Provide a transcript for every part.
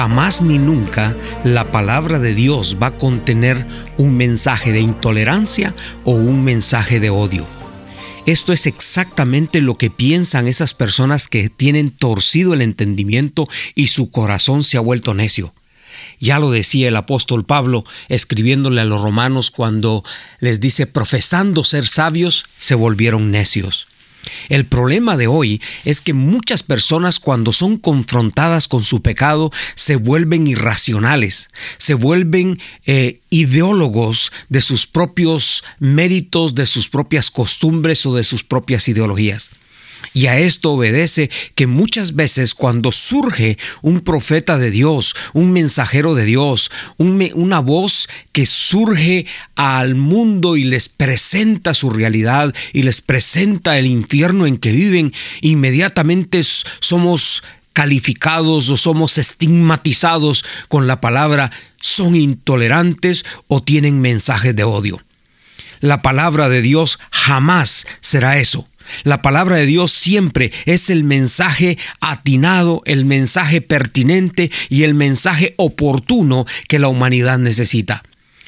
Jamás ni nunca la palabra de Dios va a contener un mensaje de intolerancia o un mensaje de odio. Esto es exactamente lo que piensan esas personas que tienen torcido el entendimiento y su corazón se ha vuelto necio. Ya lo decía el apóstol Pablo escribiéndole a los romanos cuando les dice, profesando ser sabios, se volvieron necios. El problema de hoy es que muchas personas cuando son confrontadas con su pecado se vuelven irracionales, se vuelven eh, ideólogos de sus propios méritos, de sus propias costumbres o de sus propias ideologías. Y a esto obedece que muchas veces cuando surge un profeta de Dios, un mensajero de Dios, una voz que surge al mundo y les presenta su realidad y les presenta el infierno en que viven, inmediatamente somos calificados o somos estigmatizados con la palabra son intolerantes o tienen mensajes de odio. La palabra de Dios jamás será eso. La palabra de Dios siempre es el mensaje atinado, el mensaje pertinente y el mensaje oportuno que la humanidad necesita.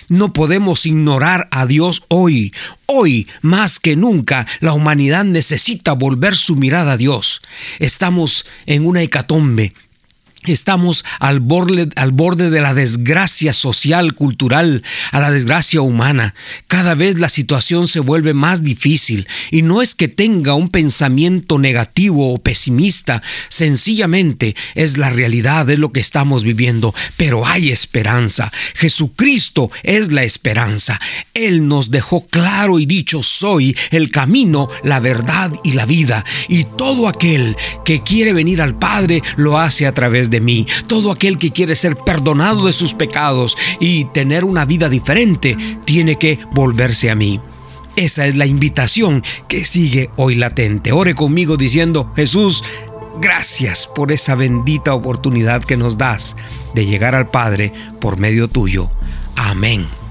No podemos ignorar a Dios hoy. Hoy, más que nunca, la humanidad necesita volver su mirada a Dios. Estamos en una hecatombe Estamos al borde, al borde, de la desgracia social, cultural, a la desgracia humana. Cada vez la situación se vuelve más difícil y no es que tenga un pensamiento negativo o pesimista, sencillamente es la realidad, de lo que estamos viviendo, pero hay esperanza. Jesucristo es la esperanza. Él nos dejó claro y dicho, soy el camino, la verdad y la vida. Y todo aquel que quiere venir al Padre lo hace a través de de mí. Todo aquel que quiere ser perdonado de sus pecados y tener una vida diferente, tiene que volverse a mí. Esa es la invitación que sigue hoy latente. Ore conmigo diciendo, Jesús, gracias por esa bendita oportunidad que nos das de llegar al Padre por medio tuyo. Amén.